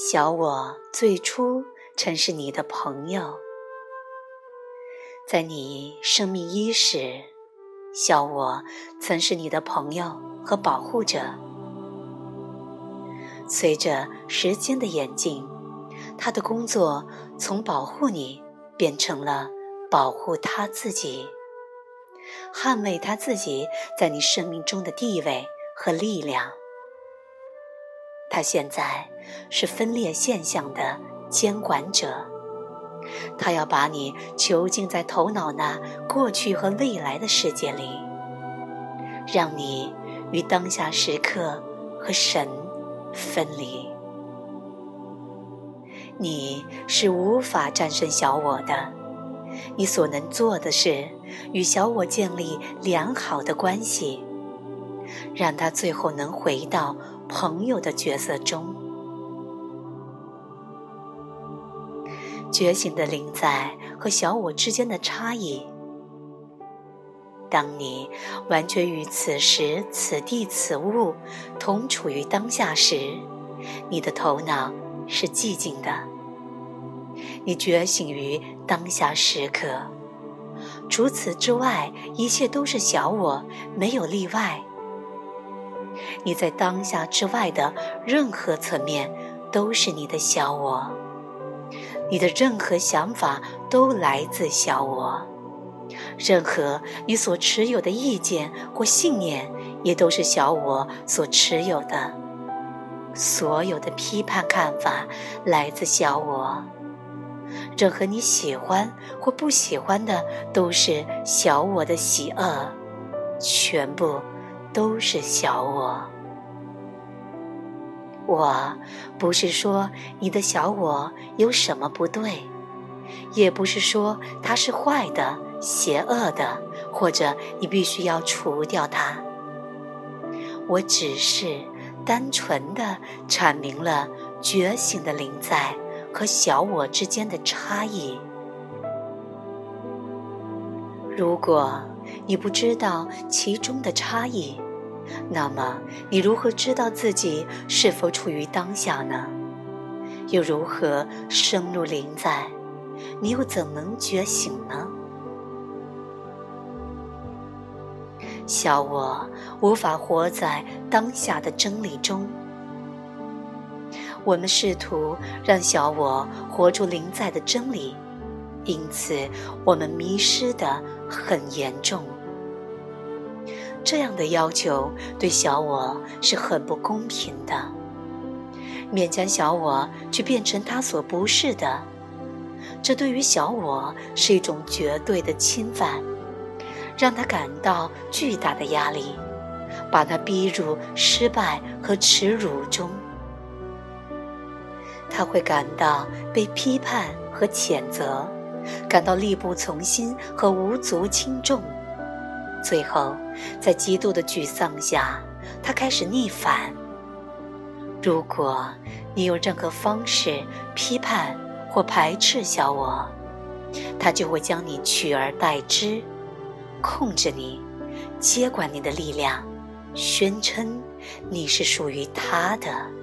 小我最初曾是你的朋友，在你生命伊始，小我曾是你的朋友和保护者。随着时间的演进，他的工作从保护你变成了保护他自己，捍卫他自己在你生命中的地位和力量。他现在是分裂现象的监管者，他要把你囚禁在头脑那过去和未来的世界里，让你与当下时刻和神分离。你是无法战胜小我的，你所能做的是与小我建立良好的关系，让他最后能回到。朋友的角色中，觉醒的灵在和小我之间的差异。当你完全与此时此地此物同处于当下时，你的头脑是寂静的。你觉醒于当下时刻，除此之外，一切都是小我，没有例外。你在当下之外的任何层面都是你的小我，你的任何想法都来自小我，任何你所持有的意见或信念也都是小我所持有的，所有的批判看法来自小我，任何你喜欢或不喜欢的都是小我的喜恶，全部。都是小我。我不是说你的小我有什么不对，也不是说它是坏的、邪恶的，或者你必须要除掉它。我只是单纯的阐明了觉醒的灵在和小我之间的差异。如果你不知道其中的差异，那么你如何知道自己是否处于当下呢？又如何深入灵在？你又怎能觉醒呢？小我无法活在当下的真理中。我们试图让小我活出灵在的真理，因此我们迷失的很严重。这样的要求对小我是很不公平的。勉强小我去变成他所不是的，这对于小我是一种绝对的侵犯，让他感到巨大的压力，把他逼入失败和耻辱中。他会感到被批判和谴责，感到力不从心和无足轻重。最后，在极度的沮丧下，他开始逆反。如果你有任何方式批判或排斥小我，他就会将你取而代之，控制你，接管你的力量，宣称你是属于他的。